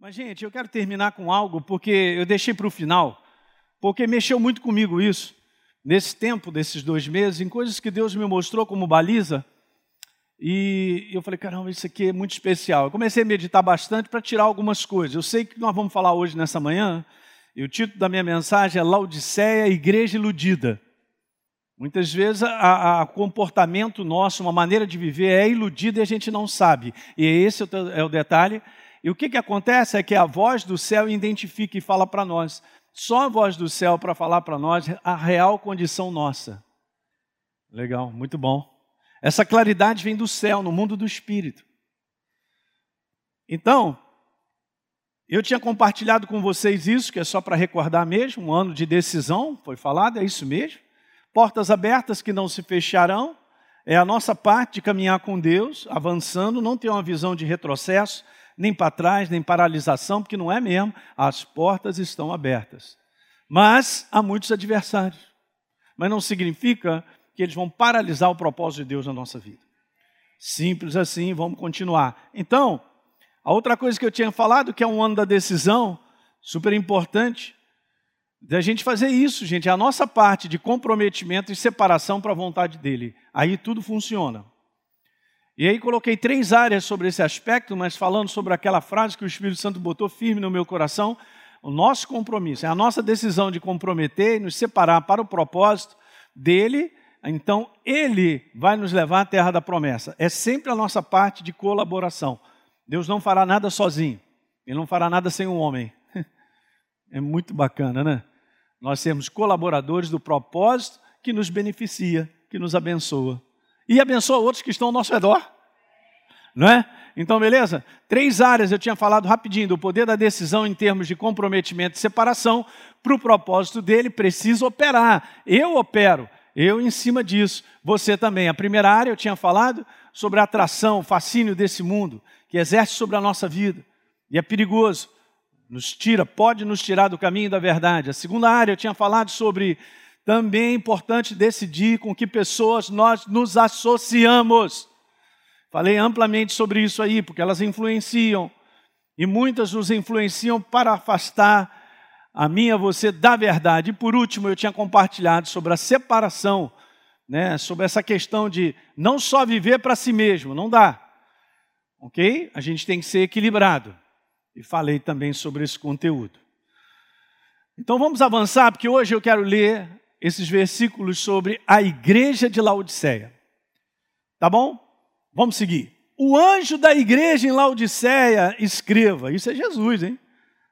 Mas, gente, eu quero terminar com algo, porque eu deixei para o final, porque mexeu muito comigo isso, nesse tempo, desses dois meses, em coisas que Deus me mostrou como baliza. E eu falei, caramba, isso aqui é muito especial. Eu comecei a meditar bastante para tirar algumas coisas. Eu sei que nós vamos falar hoje nessa manhã, e o título da minha mensagem é Laodiceia, Igreja Iludida. Muitas vezes o comportamento nosso, uma maneira de viver é iludida e a gente não sabe. E esse é o detalhe. E o que, que acontece é que a voz do céu identifica e fala para nós. Só a voz do céu para falar para nós a real condição nossa. Legal, muito bom. Essa claridade vem do céu, no mundo do espírito. Então, eu tinha compartilhado com vocês isso, que é só para recordar mesmo, um ano de decisão, foi falado, é isso mesmo. Portas abertas que não se fecharão, é a nossa parte de caminhar com Deus, avançando, não ter uma visão de retrocesso, nem para trás, nem paralisação, porque não é mesmo, as portas estão abertas. Mas há muitos adversários. Mas não significa que eles vão paralisar o propósito de Deus na nossa vida. Simples assim, vamos continuar. Então, a outra coisa que eu tinha falado, que é um ano da decisão, super importante, da gente fazer isso, gente, é a nossa parte de comprometimento e separação para a vontade dele. Aí tudo funciona. E aí coloquei três áreas sobre esse aspecto, mas falando sobre aquela frase que o Espírito Santo botou firme no meu coração, o nosso compromisso, é a nossa decisão de comprometer e nos separar para o propósito dele, então ele vai nos levar à terra da promessa. É sempre a nossa parte de colaboração. Deus não fará nada sozinho, ele não fará nada sem um homem. É muito bacana, né? Nós sermos colaboradores do propósito que nos beneficia, que nos abençoa. E abençoa outros que estão ao nosso redor. Não é? Então, beleza? Três áreas eu tinha falado rapidinho do poder da decisão em termos de comprometimento e separação. Para o propósito dele, precisa operar. Eu opero, eu em cima disso. Você também. A primeira área eu tinha falado sobre a atração, o fascínio desse mundo que exerce sobre a nossa vida. E é perigoso nos tira, pode nos tirar do caminho da verdade. A segunda área eu tinha falado sobre também é importante decidir com que pessoas nós nos associamos. Falei amplamente sobre isso aí, porque elas influenciam. E muitas nos influenciam para afastar a mim e a você da verdade. E por último, eu tinha compartilhado sobre a separação, né, sobre essa questão de não só viver para si mesmo, não dá. Ok? A gente tem que ser equilibrado e falei também sobre esse conteúdo. Então vamos avançar, porque hoje eu quero ler esses versículos sobre a igreja de Laodiceia. Tá bom? Vamos seguir. O anjo da igreja em Laodiceia escreva. Isso é Jesus, hein?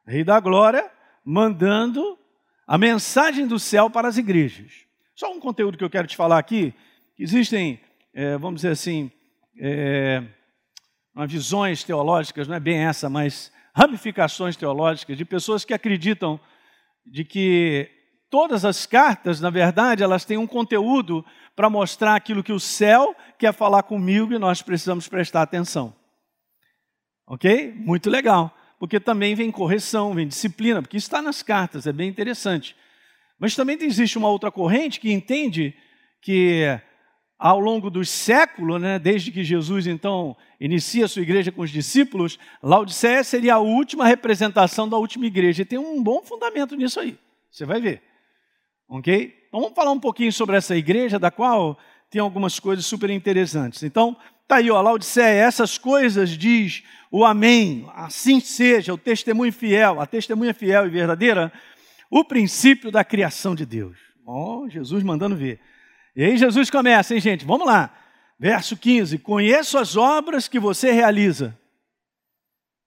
Rei da glória, mandando a mensagem do céu para as igrejas. Só um conteúdo que eu quero te falar aqui. Existem, é, vamos dizer assim, é, visões teológicas, não é bem essa, mas ramificações teológicas de pessoas que acreditam de que todas as cartas, na verdade, elas têm um conteúdo para mostrar aquilo que o céu quer falar comigo e nós precisamos prestar atenção. Ok? Muito legal. Porque também vem correção, vem disciplina, porque isso está nas cartas, é bem interessante. Mas também existe uma outra corrente que entende que ao longo dos séculos, né, desde que Jesus então inicia a sua igreja com os discípulos, Laodiceia seria a última representação da última igreja. E tem um bom fundamento nisso aí. Você vai ver. Ok? Então vamos falar um pouquinho sobre essa igreja, da qual tem algumas coisas super interessantes. Então, tá aí, ó, Laodiceia, essas coisas diz o Amém, assim seja, o testemunho fiel, a testemunha fiel e verdadeira, o princípio da criação de Deus. Ó, oh, Jesus mandando ver. E aí Jesus começa, hein, gente? Vamos lá. Verso 15: Conheço as obras que você realiza.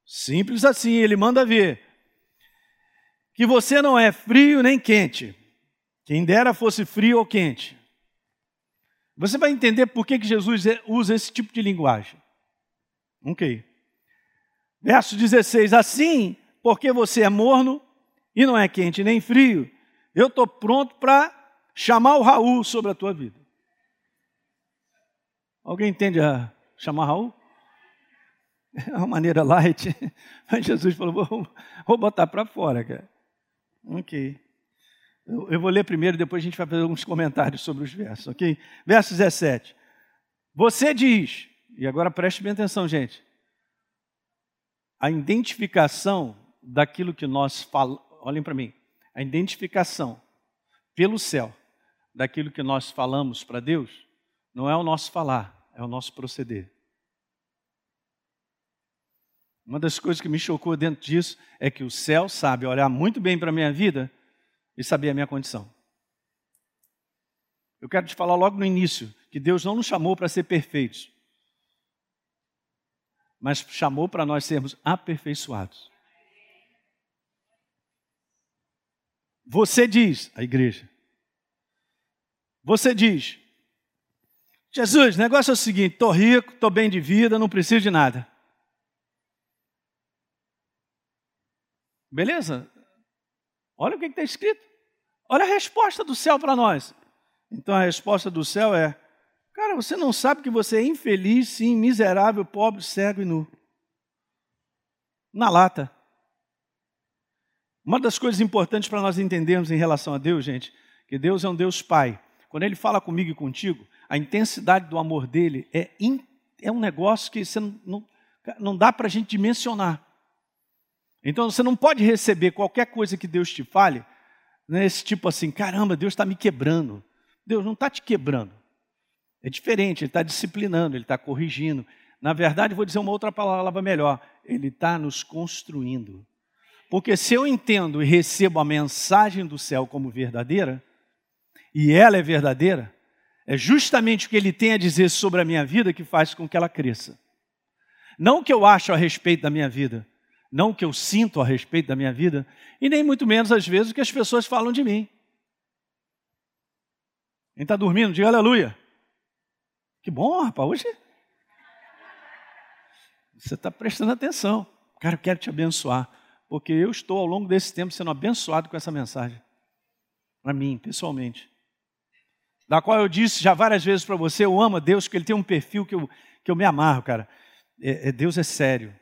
Simples assim, ele manda ver. Que você não é frio nem quente. Quem dera fosse frio ou quente. Você vai entender por que, que Jesus usa esse tipo de linguagem. Ok. Verso 16: Assim, porque você é morno e não é quente nem frio, eu estou pronto para chamar o Raul sobre a tua vida. Alguém entende a chamar Raul? É uma maneira light. Mas Jesus falou: vou, vou botar para fora, cara. Ok. Eu, vou ler primeiro, depois a gente vai fazer alguns comentários sobre os versos, ok? Verso 17. Você diz, e agora preste bem atenção, gente. a identificação daquilo que nós falamos, olhem para mim, a identificação pelo céu daquilo que nós falamos para Deus não é o nosso falar, é o nosso proceder. Uma das coisas que me chocou dentro disso é que o céu sabe olhar muito bem para a minha vida saber a minha condição. Eu quero te falar logo no início que Deus não nos chamou para ser perfeitos mas chamou para nós sermos aperfeiçoados. Você diz, a igreja, você diz, Jesus, o negócio é o seguinte: estou rico, estou bem de vida, não preciso de nada. Beleza? Olha o que está escrito. Olha a resposta do céu para nós. Então a resposta do céu é: Cara, você não sabe que você é infeliz, sim, miserável, pobre, cego e nu. Na lata. Uma das coisas importantes para nós entendermos em relação a Deus, gente, que Deus é um Deus Pai. Quando Ele fala comigo e contigo, a intensidade do amor dele é, in, é um negócio que você não, não, não dá para a gente dimensionar. Então você não pode receber qualquer coisa que Deus te fale, nesse né, tipo assim, caramba, Deus está me quebrando. Deus não está te quebrando. É diferente, ele está disciplinando, ele está corrigindo. Na verdade, vou dizer uma outra palavra melhor: ele está nos construindo. Porque se eu entendo e recebo a mensagem do céu como verdadeira, e ela é verdadeira, é justamente o que ele tem a dizer sobre a minha vida que faz com que ela cresça. Não o que eu acho a respeito da minha vida, não o que eu sinto a respeito da minha vida, e nem muito menos, às vezes, o que as pessoas falam de mim. Quem está dormindo, diga aleluia. Que bom, rapaz, hoje você está prestando atenção. Cara, eu quero te abençoar, porque eu estou ao longo desse tempo sendo abençoado com essa mensagem. Para mim, pessoalmente. Da qual eu disse já várias vezes para você, eu amo a Deus, porque Ele tem um perfil que eu, que eu me amarro, cara. É, é, Deus é sério.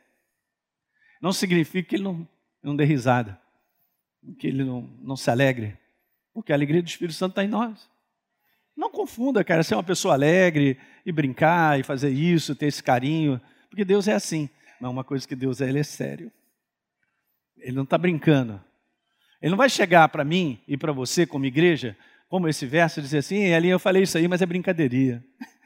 Não significa que Ele não, não dê risada, que Ele não, não se alegre, porque a alegria do Espírito Santo está em nós. Não confunda, cara, ser uma pessoa alegre e brincar e fazer isso, ter esse carinho, porque Deus é assim. Mas uma coisa que Deus é, Ele é sério. Ele não está brincando. Ele não vai chegar para mim e para você, como igreja, como esse verso, e dizer assim: ali eu falei isso aí, mas é brincadeirinha.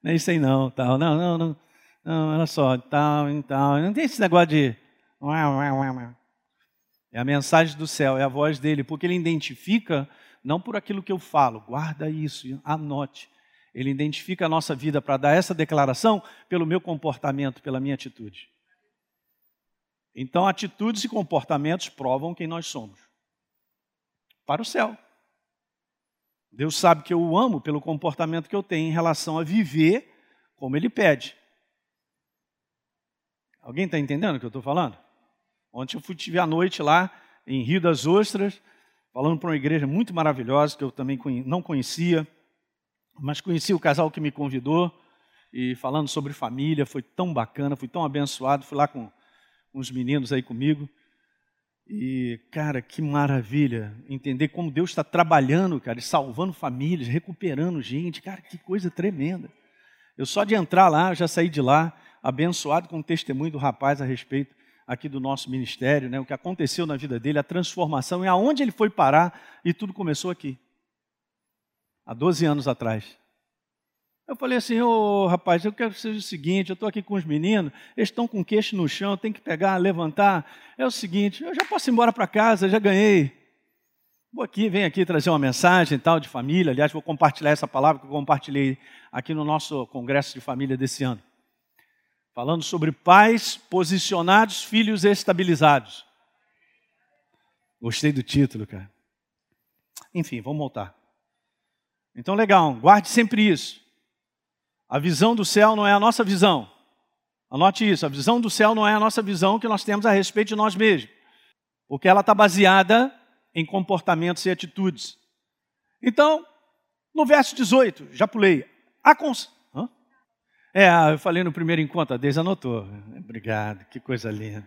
Não é isso aí não, tal. Não, não, não. Não, olha só, tal, tal. Não tem esse negócio de. É a mensagem do céu, é a voz dele, porque ele identifica não por aquilo que eu falo, guarda isso, anote. Ele identifica a nossa vida para dar essa declaração pelo meu comportamento, pela minha atitude. Então, atitudes e comportamentos provam quem nós somos. Para o céu. Deus sabe que eu o amo pelo comportamento que eu tenho em relação a viver como Ele pede. Alguém está entendendo o que eu estou falando? Ontem eu fui, tive a noite lá em Rio das Ostras, falando para uma igreja muito maravilhosa que eu também não conhecia, mas conheci o casal que me convidou e falando sobre família, foi tão bacana, fui tão abençoado, fui lá com uns meninos aí comigo. E, cara, que maravilha entender como Deus está trabalhando, cara, e salvando famílias, recuperando gente, cara, que coisa tremenda. Eu só de entrar lá, já saí de lá, abençoado com o testemunho do rapaz a respeito aqui do nosso ministério, né, o que aconteceu na vida dele, a transformação e aonde ele foi parar, e tudo começou aqui, há 12 anos atrás. Eu falei assim, ô rapaz, eu quero que seja o seguinte, eu estou aqui com os meninos, eles estão com queixo no chão, tem que pegar, levantar. É o seguinte, eu já posso ir embora para casa, já ganhei. Vou aqui, venho aqui trazer uma mensagem tal de família. Aliás, vou compartilhar essa palavra que eu compartilhei aqui no nosso congresso de família desse ano falando sobre pais posicionados, filhos estabilizados. Gostei do título, cara. Enfim, vamos voltar. Então, legal, guarde sempre isso. A visão do céu não é a nossa visão. Anote isso, a visão do céu não é a nossa visão que nós temos a respeito de nós mesmos. Porque ela está baseada em comportamentos e atitudes. Então, no verso 18, já pulei. A cons é, ah, eu falei no primeiro encontro, a Deise anotou. Obrigado, que coisa linda.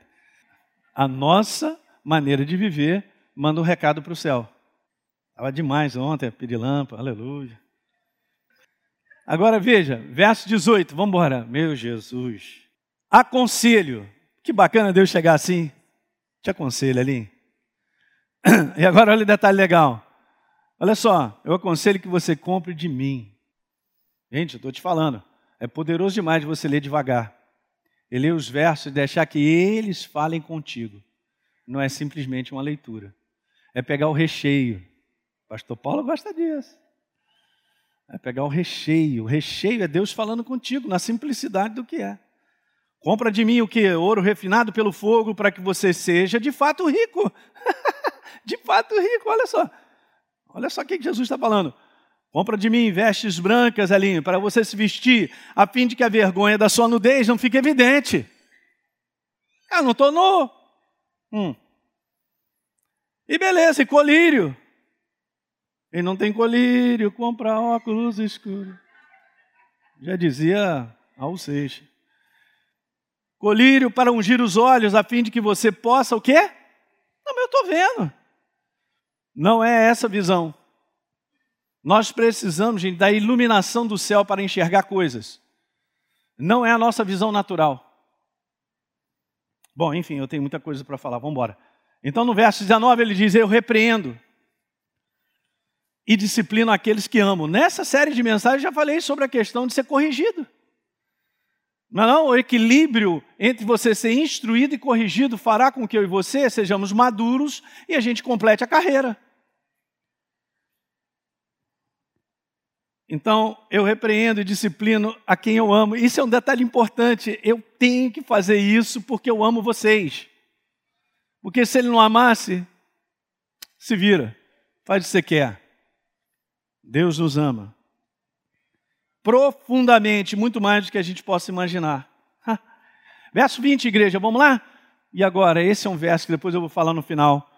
A nossa maneira de viver manda um recado para o céu. Estava demais ontem, pirilampa, aleluia. Agora veja, verso 18, vamos embora. Meu Jesus. Aconselho, Que bacana Deus chegar assim. Te aconselho ali. E agora olha o detalhe legal. Olha só, eu aconselho que você compre de mim. Gente, eu estou te falando. É poderoso demais você ler devagar. E ler os versos e deixar que eles falem contigo. Não é simplesmente uma leitura. É pegar o recheio. Pastor Paulo gosta disso. É pegar o recheio. O recheio é Deus falando contigo, na simplicidade do que é. Compra de mim o que? Ouro refinado pelo fogo, para que você seja de fato rico. de fato rico, olha só. Olha só o que Jesus está falando. Compra de mim vestes brancas, Elinho, para você se vestir, a fim de que a vergonha da sua nudez não fique evidente. Ah, não estou nu. Hum. E beleza, e colírio. E não tem colírio, compra óculos escuros. Já dizia Alceste colírio para ungir os olhos, a fim de que você possa o quê? Não, mas eu estou vendo. Não é essa a visão. Nós precisamos, gente, da iluminação do céu para enxergar coisas. Não é a nossa visão natural. Bom, enfim, eu tenho muita coisa para falar, vamos embora. Então, no verso 19, ele diz: Eu repreendo e disciplino aqueles que amo. Nessa série de mensagens, já falei sobre a questão de ser corrigido. Não, não, o equilíbrio entre você ser instruído e corrigido fará com que eu e você sejamos maduros e a gente complete a carreira. Então, eu repreendo e disciplino a quem eu amo. Isso é um detalhe importante. Eu tenho que fazer isso porque eu amo vocês. Porque se ele não amasse, se vira, faz o que você quer. Deus nos ama profundamente, muito mais do que a gente possa imaginar. Verso 20, igreja, vamos lá? E agora, esse é um verso que depois eu vou falar no final.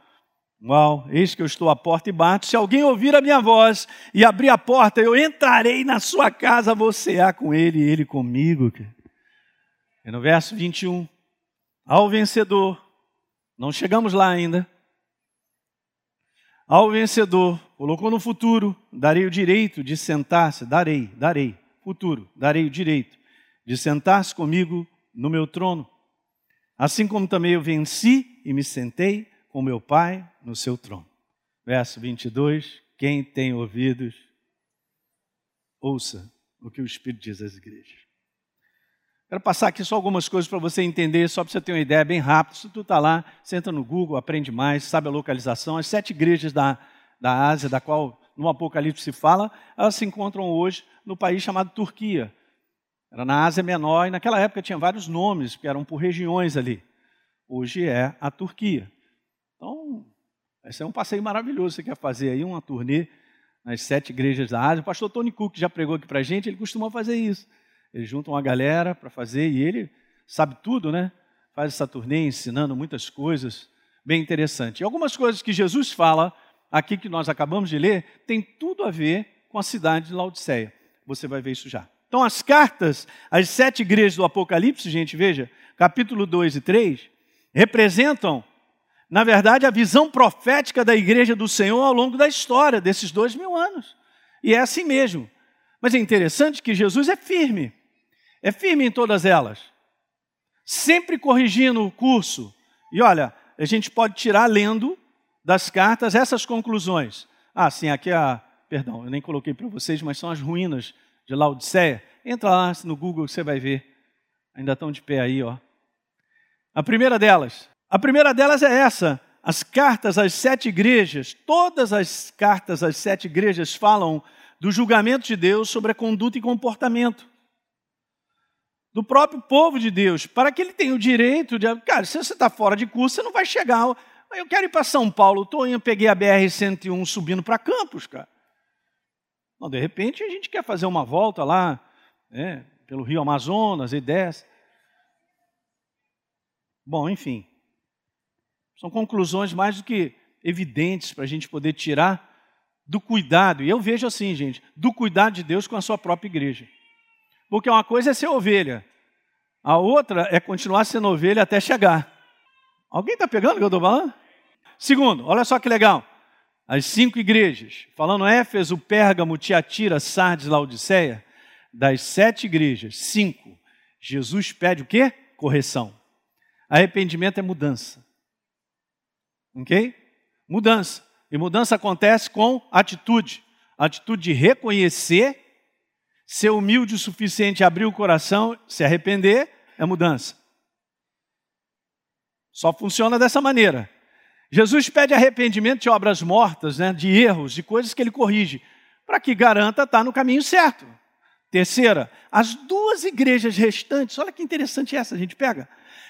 Uau, eis que eu estou à porta e bato. Se alguém ouvir a minha voz e abrir a porta, eu entrarei na sua casa, vou cear com ele e ele comigo. E no verso 21, ao vencedor, não chegamos lá ainda. Ao vencedor, colocou no futuro, darei o direito de sentar-se, darei, darei, futuro, darei o direito de sentar-se comigo no meu trono. Assim como também eu venci e me sentei com meu Pai no seu trono. Verso 22, quem tem ouvidos, ouça o que o Espírito diz às igrejas. Quero passar aqui só algumas coisas para você entender, só para você ter uma ideia bem rápida. Se tu está lá, senta no Google, aprende mais, sabe a localização. As sete igrejas da, da Ásia, da qual no Apocalipse se fala, elas se encontram hoje no país chamado Turquia. Era na Ásia Menor e naquela época tinha vários nomes, que eram por regiões ali. Hoje é a Turquia. Então, esse é um passeio maravilhoso. Você quer fazer aí uma turnê nas sete igrejas da Ásia. O pastor Tony Cook já pregou aqui para a gente, ele costuma fazer isso. Eles juntam uma galera para fazer e ele sabe tudo, né? Faz essa turnê ensinando muitas coisas, bem interessante. E algumas coisas que Jesus fala aqui que nós acabamos de ler tem tudo a ver com a cidade de Laodiceia. Você vai ver isso já. Então, as cartas às sete igrejas do Apocalipse, gente, veja, capítulo 2 e 3, representam, na verdade, a visão profética da igreja do Senhor ao longo da história desses dois mil anos. E é assim mesmo. Mas é interessante que Jesus é firme. É firme em todas elas. Sempre corrigindo o curso. E olha, a gente pode tirar lendo das cartas essas conclusões. Ah, sim, aqui é a. Perdão, eu nem coloquei para vocês, mas são as ruínas de Laodiceia. Entra lá no Google você vai ver. Ainda estão de pé aí, ó. A primeira delas. A primeira delas é essa. As cartas às sete igrejas, todas as cartas às sete igrejas falam do julgamento de Deus sobre a conduta e comportamento do próprio povo de Deus, para que ele tenha o direito de. Cara, se você está fora de curso, você não vai chegar. Eu quero ir para São Paulo, estou indo, peguei a BR-101 subindo para Campos, cara. Não, de repente a gente quer fazer uma volta lá, né, pelo Rio Amazonas e desce. Bom, enfim. São conclusões mais do que evidentes para a gente poder tirar do cuidado, e eu vejo assim, gente, do cuidado de Deus com a sua própria igreja. Porque uma coisa é ser ovelha, a outra é continuar sendo ovelha até chegar. Alguém está pegando o que eu estou falando? Segundo, olha só que legal. As cinco igrejas, falando Éfeso, Pérgamo, Tiatira, Sardes, Laodiceia, das sete igrejas, cinco, Jesus pede o quê? Correção. Arrependimento é mudança. Ok? Mudança. E mudança acontece com atitude. atitude de reconhecer, ser humilde o suficiente, abrir o coração, se arrepender, é mudança. Só funciona dessa maneira. Jesus pede arrependimento de obras mortas, né, de erros, de coisas que ele corrige, para que garanta estar no caminho certo. Terceira, as duas igrejas restantes, olha que interessante essa, a gente pega.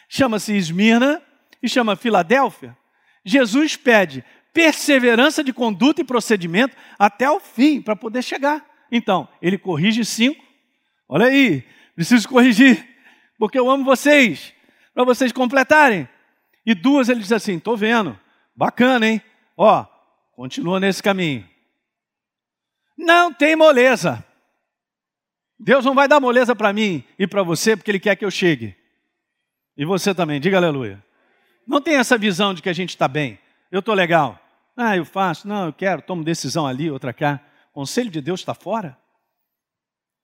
Chama-se Esmirna e chama Filadélfia. Jesus pede perseverança de conduta e procedimento até o fim, para poder chegar. Então, ele corrige cinco. Olha aí, preciso corrigir, porque eu amo vocês, para vocês completarem. E duas ele diz assim: estou vendo, bacana, hein? Ó, continua nesse caminho. Não tem moleza. Deus não vai dar moleza para mim e para você, porque Ele quer que eu chegue. E você também, diga aleluia. Não tem essa visão de que a gente está bem. Eu estou legal. Ah, eu faço. Não, eu quero. Tomo decisão ali, outra cá. O conselho de Deus está fora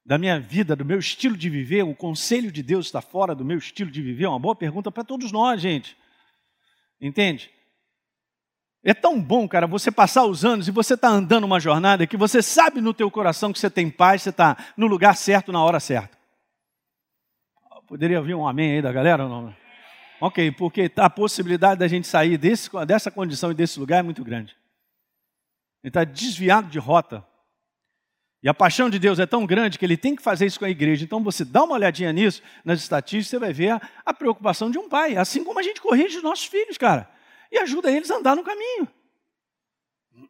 da minha vida, do meu estilo de viver. O conselho de Deus está fora do meu estilo de viver. É uma boa pergunta para todos nós, gente. Entende? É tão bom, cara, você passar os anos e você está andando uma jornada que você sabe no teu coração que você tem paz, você está no lugar certo, na hora certa. Poderia ouvir um amém aí da galera ou não? Ok, porque a possibilidade da gente sair desse, dessa condição e desse lugar é muito grande. Ele está desviado de rota. E a paixão de Deus é tão grande que ele tem que fazer isso com a igreja. Então você dá uma olhadinha nisso, nas estatísticas, você vai ver a, a preocupação de um pai. Assim como a gente corrige os nossos filhos, cara. E ajuda eles a andar no caminho.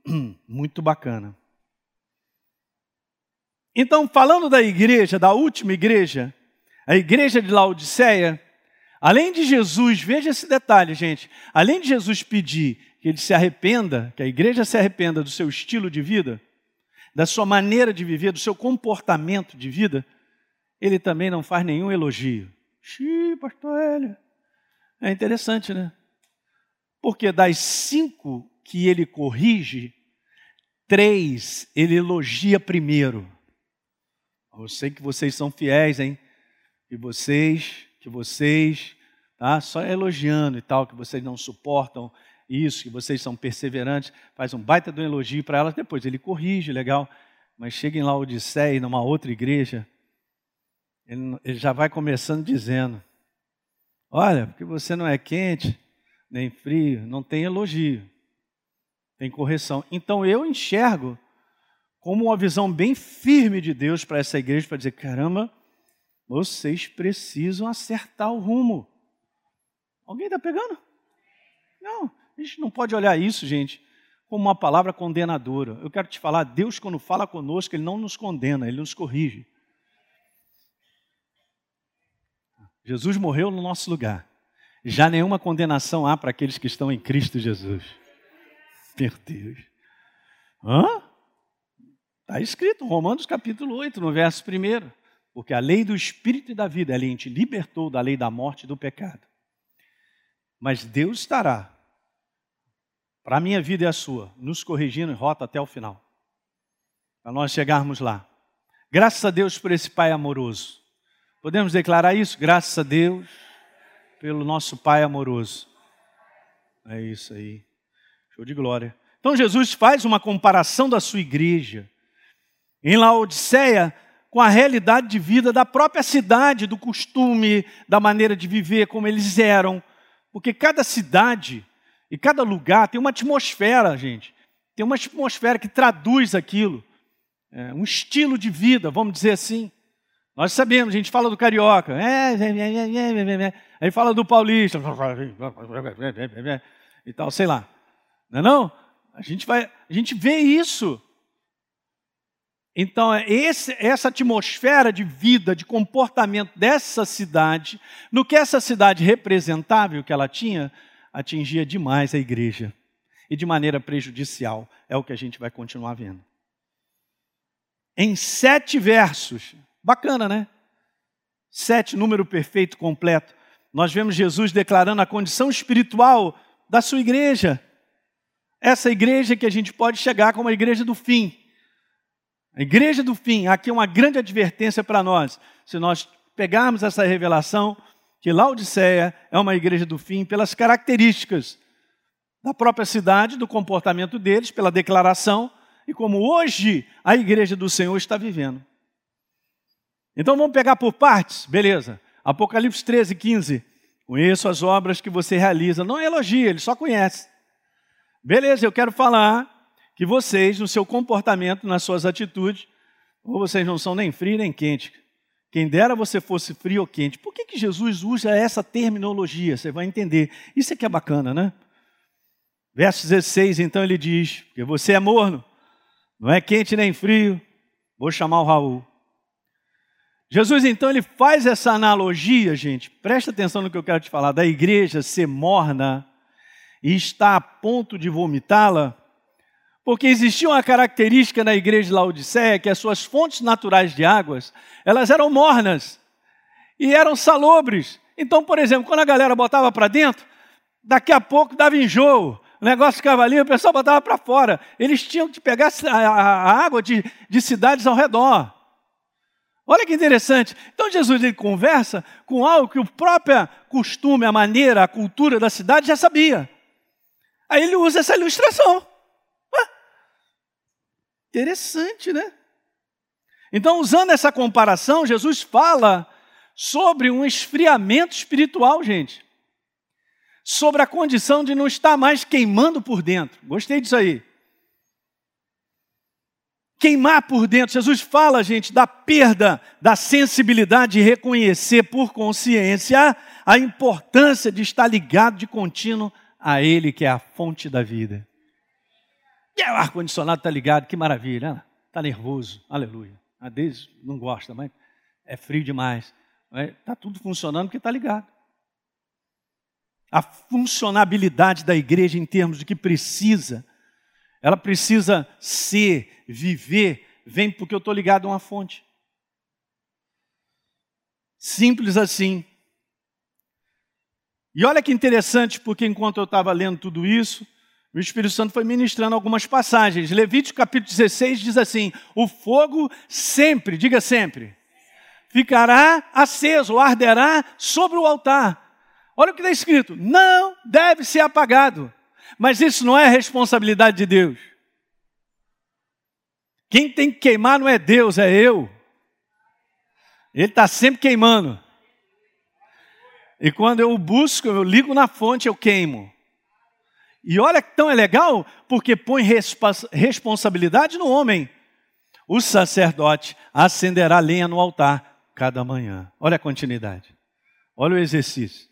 Muito bacana. Então, falando da igreja, da última igreja, a igreja de Laodiceia, Além de Jesus, veja esse detalhe, gente. Além de Jesus pedir que ele se arrependa, que a igreja se arrependa do seu estilo de vida, da sua maneira de viver, do seu comportamento de vida, ele também não faz nenhum elogio. Xiii, pastor Hélio. É interessante, né? Porque das cinco que ele corrige, três ele elogia primeiro. Eu sei que vocês são fiéis, hein? E vocês que vocês, tá? Só elogiando e tal, que vocês não suportam isso, que vocês são perseverantes, faz um baita de um elogio para elas, depois ele corrige, legal. Mas cheguem lá Odisseia, numa outra igreja, ele, ele já vai começando dizendo: Olha, porque você não é quente, nem frio, não tem elogio, tem correção. Então eu enxergo como uma visão bem firme de Deus para essa igreja, para dizer: caramba, vocês precisam acertar o rumo. Alguém está pegando? Não, a gente não pode olhar isso, gente, como uma palavra condenadora. Eu quero te falar, Deus, quando fala conosco, Ele não nos condena, Ele nos corrige. Jesus morreu no nosso lugar. Já nenhuma condenação há para aqueles que estão em Cristo Jesus. Meu Deus. Hã? Está escrito, Romanos capítulo 8, no verso 1. Porque a lei do Espírito e da vida, ela te libertou da lei da morte e do pecado. Mas Deus estará, para a minha vida e a sua, nos corrigindo em rota até o final. Para nós chegarmos lá. Graças a Deus por esse Pai amoroso. Podemos declarar isso? Graças a Deus pelo nosso Pai amoroso. É isso aí. Show de glória. Então Jesus faz uma comparação da sua igreja. Em Laodiceia, com a realidade de vida da própria cidade, do costume, da maneira de viver, como eles eram. Porque cada cidade e cada lugar tem uma atmosfera, gente. Tem uma atmosfera que traduz aquilo. É, um estilo de vida, vamos dizer assim. Nós sabemos, a gente fala do carioca, é, é, é, aí fala do paulista, e tal, sei lá. Não é não? A gente, vai, a gente vê isso então, é esse, essa atmosfera de vida, de comportamento dessa cidade, no que essa cidade representável que ela tinha, atingia demais a igreja. E de maneira prejudicial. É o que a gente vai continuar vendo. Em sete versos, bacana, né? Sete, número perfeito, completo. Nós vemos Jesus declarando a condição espiritual da sua igreja. Essa igreja que a gente pode chegar como a igreja do fim a igreja do fim, aqui é uma grande advertência para nós. Se nós pegarmos essa revelação que Laodiceia é uma igreja do fim pelas características da própria cidade, do comportamento deles, pela declaração e como hoje a igreja do Senhor está vivendo. Então vamos pegar por partes, beleza. Apocalipse 13, 15. Conheço as obras que você realiza. Não elogia, ele só conhece. Beleza, eu quero falar que vocês, no seu comportamento, nas suas atitudes, ou vocês não são nem frio nem quente. Quem dera você fosse frio ou quente. Por que, que Jesus usa essa terminologia? Você vai entender. Isso é que é bacana, né? Verso 16, então ele diz: que você é morno, não é quente nem frio, vou chamar o Raul. Jesus então ele faz essa analogia, gente. Presta atenção no que eu quero te falar, da igreja ser morna e está a ponto de vomitá-la, porque existia uma característica na igreja de Laodiceia que as suas fontes naturais de águas, elas eram mornas e eram salobres. Então, por exemplo, quando a galera botava para dentro, daqui a pouco dava enjoo, o negócio ficava ali, o pessoal botava para fora. Eles tinham que pegar a, água de, de cidades ao redor. Olha que interessante. Então Jesus ele conversa com algo que o próprio costume, a maneira, a cultura da cidade já sabia. Aí ele usa essa ilustração. Interessante, né? Então, usando essa comparação, Jesus fala sobre um esfriamento espiritual, gente sobre a condição de não estar mais queimando por dentro. Gostei disso aí. Queimar por dentro. Jesus fala, gente, da perda da sensibilidade de reconhecer por consciência a importância de estar ligado de contínuo a Ele, que é a fonte da vida. O ar-condicionado está ligado, que maravilha. Está nervoso, aleluia. A não gosta, mas é frio demais. Está tudo funcionando porque está ligado a funcionabilidade da igreja em termos de que precisa, ela precisa ser, viver, vem porque eu estou ligado a uma fonte. Simples assim. E olha que interessante, porque enquanto eu estava lendo tudo isso, o Espírito Santo foi ministrando algumas passagens. Levítico capítulo 16 diz assim: O fogo sempre, diga sempre, ficará aceso, arderá sobre o altar Olha o que está escrito: não deve ser apagado. Mas isso não é responsabilidade de Deus. Quem tem que queimar não é Deus, é eu. Ele está sempre queimando. E quando eu busco, eu ligo na fonte, eu queimo. E olha que tão é legal, porque põe responsabilidade no homem. O sacerdote acenderá lenha no altar cada manhã. Olha a continuidade. Olha o exercício.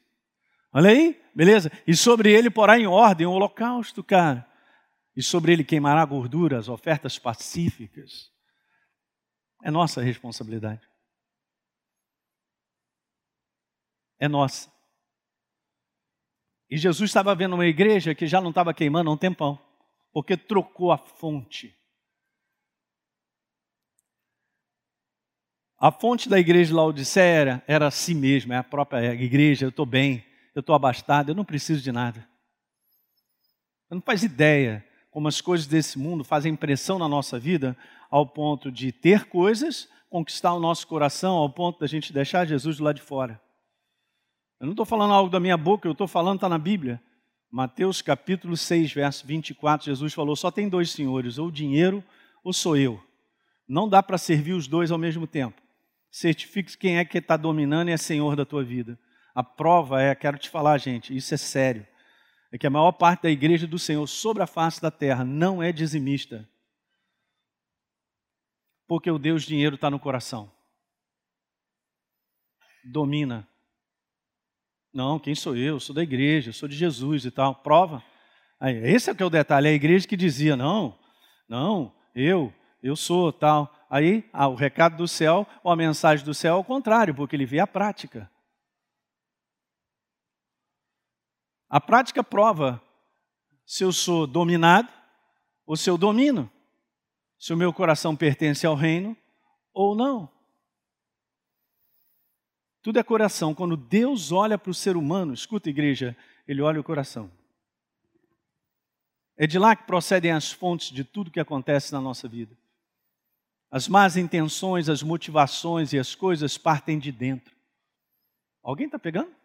Olha aí, beleza? E sobre ele porá em ordem o holocausto, cara. E sobre ele queimará gordura, as ofertas pacíficas. É nossa responsabilidade. É nossa. E Jesus estava vendo uma igreja que já não estava queimando há um tempão, porque trocou a fonte. A fonte da igreja de Laodiceia era, era a si mesma, é a própria igreja, eu estou bem, eu estou abastado, eu não preciso de nada. Você não faz ideia como as coisas desse mundo fazem impressão na nossa vida ao ponto de ter coisas, conquistar o nosso coração, ao ponto da gente deixar Jesus lado de fora. Eu não estou falando algo da minha boca, eu estou falando, está na Bíblia. Mateus capítulo 6, verso 24, Jesus falou: só tem dois senhores, ou o dinheiro ou sou eu. Não dá para servir os dois ao mesmo tempo. Certifique quem é que está dominando e é senhor da tua vida. A prova é, quero te falar, gente, isso é sério. É que a maior parte da igreja do Senhor sobre a face da terra não é dizimista. Porque o Deus dinheiro está no coração. Domina. Não, quem sou eu? Sou da igreja, sou de Jesus e tal. Prova. Aí, esse é o que é o detalhe. É a igreja que dizia, não, não, eu, eu sou tal. Aí, ah, o recado do céu, ou a mensagem do céu é o contrário, porque ele vê a prática. A prática prova se eu sou dominado ou se eu domino, se o meu coração pertence ao reino ou não. Tudo é coração. Quando Deus olha para o ser humano, escuta, igreja, ele olha o coração. É de lá que procedem as fontes de tudo que acontece na nossa vida. As más intenções, as motivações e as coisas partem de dentro. Alguém está pegando?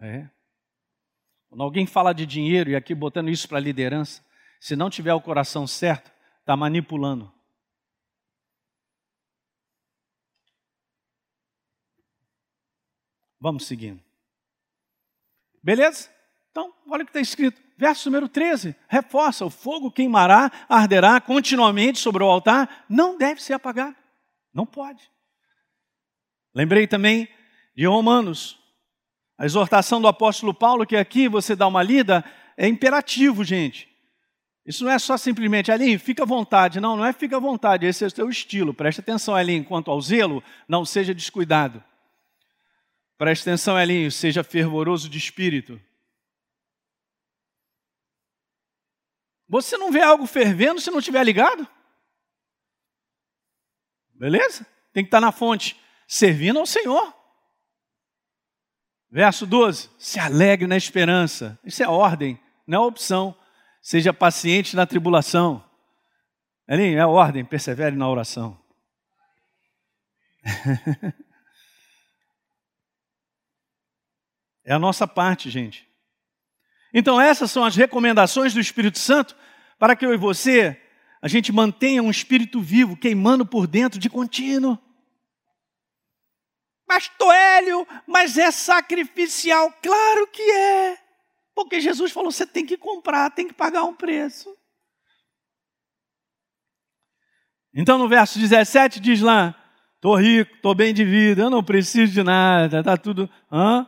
É. Quando alguém fala de dinheiro, e aqui botando isso para a liderança, se não tiver o coração certo, está manipulando. Vamos seguindo. Beleza? Então, olha o que está escrito. Verso número 13, reforça: o fogo queimará, arderá continuamente sobre o altar, não deve ser apagado. Não pode. Lembrei também de Romanos, a exortação do apóstolo Paulo, que aqui você dá uma lida, é imperativo, gente. Isso não é só simplesmente, ali, fica à vontade. Não, não é fica à vontade, esse é o seu estilo. Preste atenção, ali, quanto ao zelo, não seja descuidado. Preste atenção, Elinho, seja fervoroso de espírito. Você não vê algo fervendo se não estiver ligado? Beleza? Tem que estar na fonte, servindo ao Senhor. Verso 12: se alegre na esperança. Isso é ordem, não é opção. Seja paciente na tribulação. Elinho, é ordem, persevere na oração. é a nossa parte, gente. Então, essas são as recomendações do Espírito Santo para que eu e você, a gente mantenha um espírito vivo, queimando por dentro de contínuo. Pastor Hélio, mas é sacrificial. Claro que é. Porque Jesus falou: você tem que comprar, tem que pagar um preço. Então no verso 17 diz lá: estou rico, estou bem de vida, eu não preciso de nada, está tudo. Hã?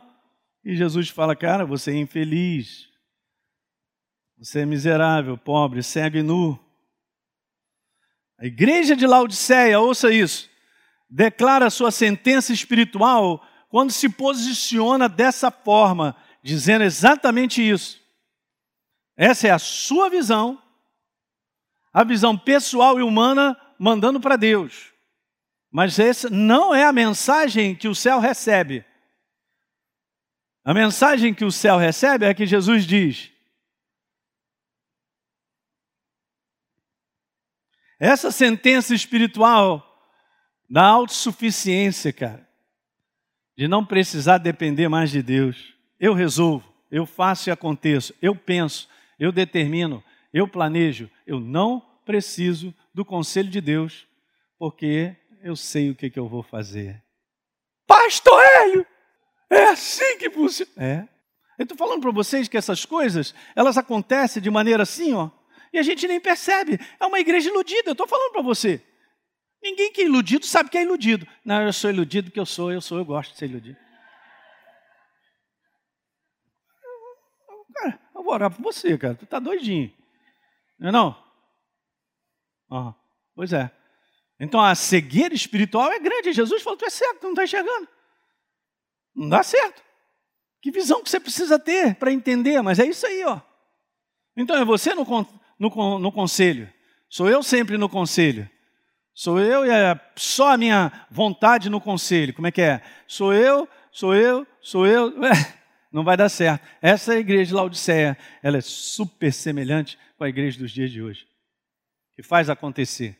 E Jesus fala: cara, você é infeliz, você é miserável, pobre, cego e nu. A igreja de Laodiceia, ouça isso, declara sua sentença espiritual quando se posiciona dessa forma, dizendo exatamente isso. Essa é a sua visão, a visão pessoal e humana mandando para Deus. Mas essa não é a mensagem que o céu recebe. A mensagem que o céu recebe é que Jesus diz: Essa sentença espiritual da autossuficiência, cara, de não precisar depender mais de Deus. Eu resolvo, eu faço e aconteço, eu penso, eu determino, eu planejo, eu não preciso do conselho de Deus, porque eu sei o que, que eu vou fazer. Pastor Hélio, é assim que funciona. É. Eu estou falando para vocês que essas coisas, elas acontecem de maneira assim, ó, e a gente nem percebe. É uma igreja iludida, eu estou falando para você. Ninguém que é iludido sabe que é iludido. Não, eu sou iludido porque eu sou, eu sou, eu gosto de ser iludido. Cara, eu vou orar por você, cara. Tu tá doidinho. Não é não? Ah, pois é. Então a cegueira espiritual é grande. Jesus falou: tu é cego, tu não está enxergando. Não dá certo. Que visão que você precisa ter para entender, mas é isso aí, ó. Então é você no, no, no conselho. Sou eu sempre no conselho. Sou eu e é só a minha vontade no conselho. Como é que é? Sou eu, sou eu, sou eu. Não vai dar certo. Essa é igreja de Laodiceia. Ela é super semelhante com a igreja dos dias de hoje. Que faz acontecer.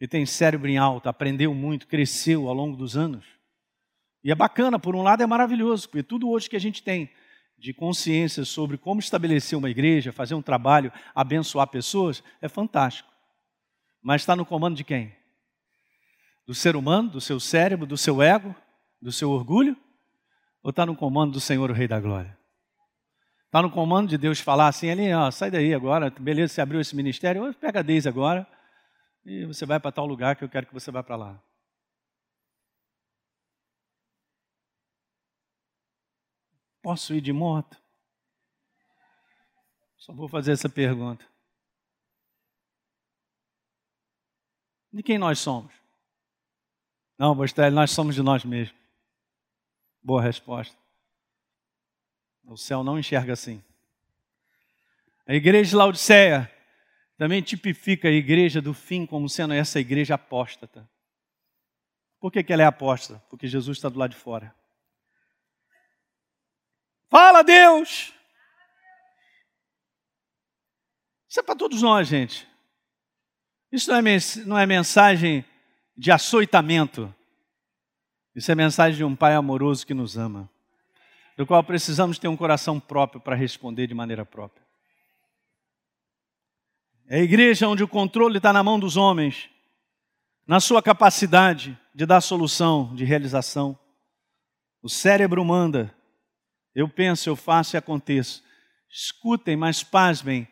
E tem cérebro em alta, aprendeu muito, cresceu ao longo dos anos. E é bacana, por um lado é maravilhoso, porque tudo hoje que a gente tem de consciência sobre como estabelecer uma igreja, fazer um trabalho, abençoar pessoas, é fantástico. Mas está no comando de quem? Do ser humano, do seu cérebro, do seu ego, do seu orgulho? Ou está no comando do Senhor, o Rei da Glória? Está no comando de Deus falar assim, ali, ó, sai daí agora, beleza, você abriu esse ministério, pega a Deise agora e você vai para tal lugar que eu quero que você vá para lá. Posso ir de moto? Só vou fazer essa pergunta. De quem nós somos? Não, Bostelli, nós somos de nós mesmos. Boa resposta. O céu não enxerga assim. A igreja de Laodiceia também tipifica a igreja do fim como sendo essa igreja apóstata. Por que, que ela é apóstata? Porque Jesus está do lado de fora. Fala, Deus! Isso é para todos nós, gente. Isso não é, não é mensagem de açoitamento. Isso é mensagem de um Pai amoroso que nos ama. do qual precisamos ter um coração próprio para responder de maneira própria. É a igreja onde o controle está na mão dos homens, na sua capacidade de dar solução, de realização. O cérebro manda. Eu penso, eu faço e aconteço. Escutem, mas pasmem.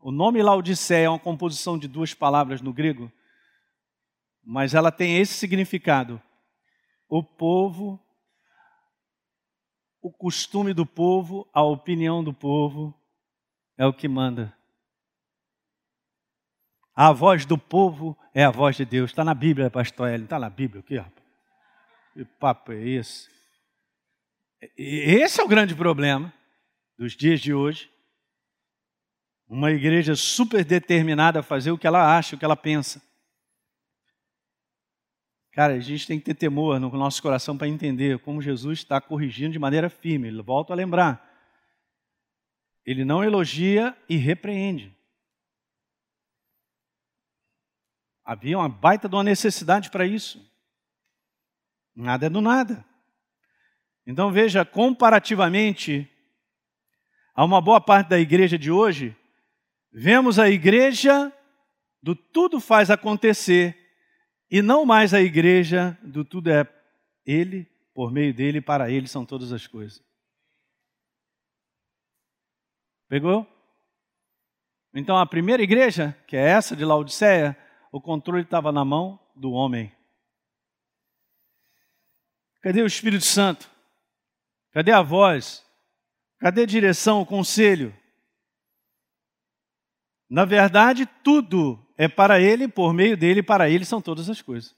O nome Laodiceia é uma composição de duas palavras no grego, mas ela tem esse significado. O povo, o costume do povo, a opinião do povo é o que manda. A voz do povo é a voz de Deus. Está na Bíblia, pastor Hélio. Está na Bíblia aqui, rapaz. Que papo é esse? Esse é o grande problema dos dias de hoje. Uma igreja super determinada a fazer o que ela acha, o que ela pensa. Cara, a gente tem que ter temor no nosso coração para entender como Jesus está corrigindo de maneira firme. Volto a lembrar. Ele não elogia e repreende. Havia uma baita de uma necessidade para isso. Nada é do nada. Então veja, comparativamente a uma boa parte da igreja de hoje, vemos a igreja do tudo faz acontecer e não mais a igreja do tudo é ele, por meio dele para ele são todas as coisas. Pegou? Então a primeira igreja, que é essa de Laodiceia, o controle estava na mão do homem. Cadê o Espírito Santo? Cadê a voz? Cadê a direção, o conselho? Na verdade, tudo é para Ele, por meio dele, para Ele são todas as coisas.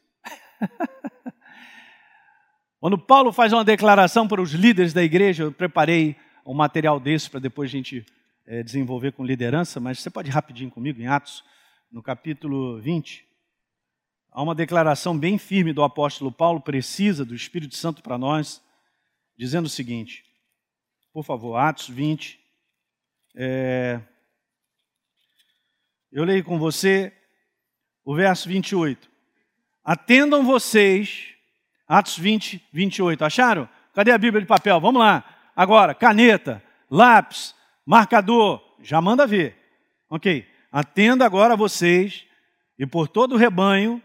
Quando Paulo faz uma declaração para os líderes da igreja, eu preparei um material desse para depois a gente é, desenvolver com liderança, mas você pode ir rapidinho comigo em Atos, no capítulo 20. Há uma declaração bem firme do apóstolo Paulo, precisa, do Espírito Santo para nós, dizendo o seguinte: por favor, Atos 20. É... Eu leio com você o verso 28. Atendam vocês, Atos 20, 28. Acharam? Cadê a Bíblia de papel? Vamos lá. Agora, caneta, lápis, marcador. Já manda ver. Ok. Atenda agora vocês e por todo o rebanho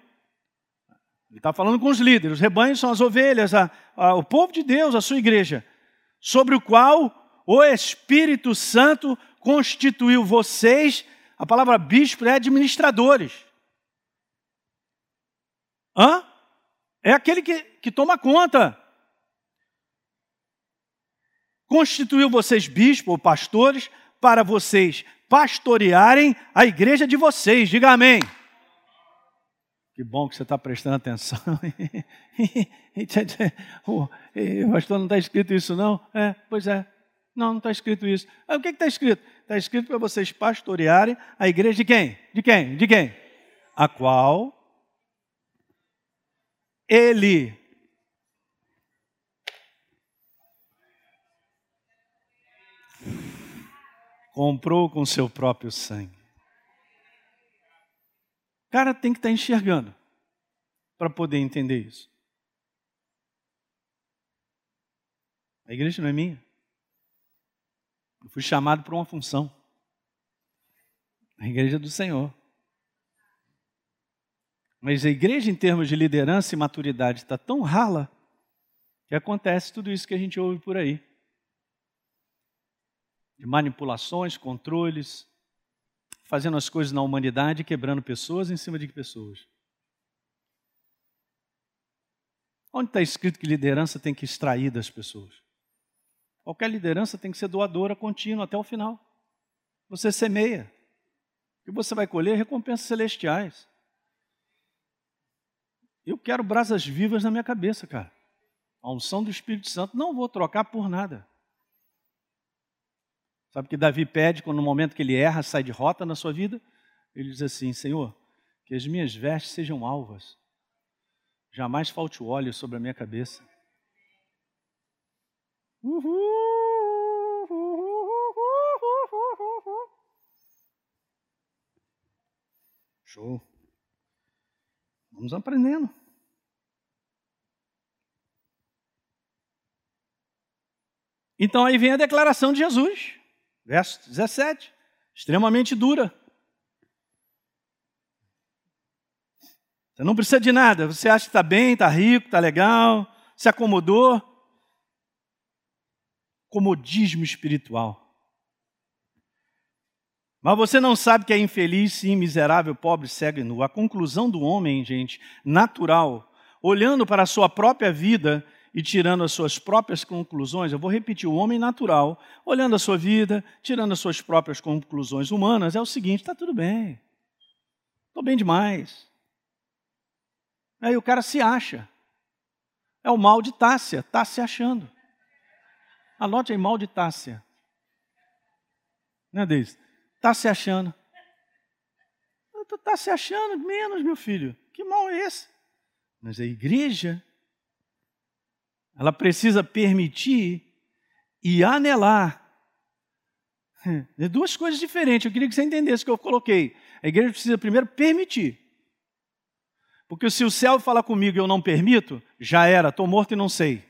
ele está falando com os líderes. Os rebanhos são as ovelhas, a, a, o povo de Deus, a sua igreja, sobre o qual o Espírito Santo constituiu vocês. A palavra bispo é administradores. Hã? É aquele que, que toma conta. Constituiu vocês bispo ou pastores para vocês pastorearem a igreja de vocês. Diga amém. Que bom que você está prestando atenção. o pastor, não está escrito isso, não? É, pois é. Não, não está escrito isso. O que está escrito? Está escrito para vocês pastorearem a igreja de quem? De quem? De quem? A qual ele comprou com seu próprio sangue. Cara tem que estar tá enxergando para poder entender isso. A igreja não é minha. Eu fui chamado para uma função. A igreja é do Senhor. Mas a igreja, em termos de liderança e maturidade, está tão rala que acontece tudo isso que a gente ouve por aí de manipulações, controles, fazendo as coisas na humanidade, quebrando pessoas em cima de pessoas. Onde está escrito que liderança tem que extrair das pessoas? Qualquer liderança tem que ser doadora contínua até o final. Você semeia. E você vai colher recompensas celestiais. Eu quero brasas vivas na minha cabeça, cara. A unção do Espírito Santo não vou trocar por nada. Sabe que Davi pede quando no momento que ele erra, sai de rota na sua vida? Ele diz assim: Senhor, que as minhas vestes sejam alvas, jamais falte óleo sobre a minha cabeça. Show. Vamos aprendendo. Então aí vem a declaração de Jesus, verso 17, extremamente dura. Você não precisa de nada, você acha que está bem, está rico, está legal, se acomodou. Comodismo espiritual. Mas você não sabe que é infeliz, sim, miserável, pobre, cego e nu. A conclusão do homem, gente, natural, olhando para a sua própria vida e tirando as suas próprias conclusões, eu vou repetir, o homem natural, olhando a sua vida, tirando as suas próprias conclusões humanas, é o seguinte: está tudo bem, estou bem demais. Aí o cara se acha. É o mal de Tássia, está se achando. Anote aí, mal de Tássia. Não é Deise? Está se achando. Está se achando menos, meu filho. Que mal é esse? Mas a igreja, ela precisa permitir e anelar. É duas coisas diferentes. Eu queria que você entendesse o que eu coloquei. A igreja precisa primeiro permitir. Porque se o céu fala comigo e eu não permito, já era, estou morto e não sei.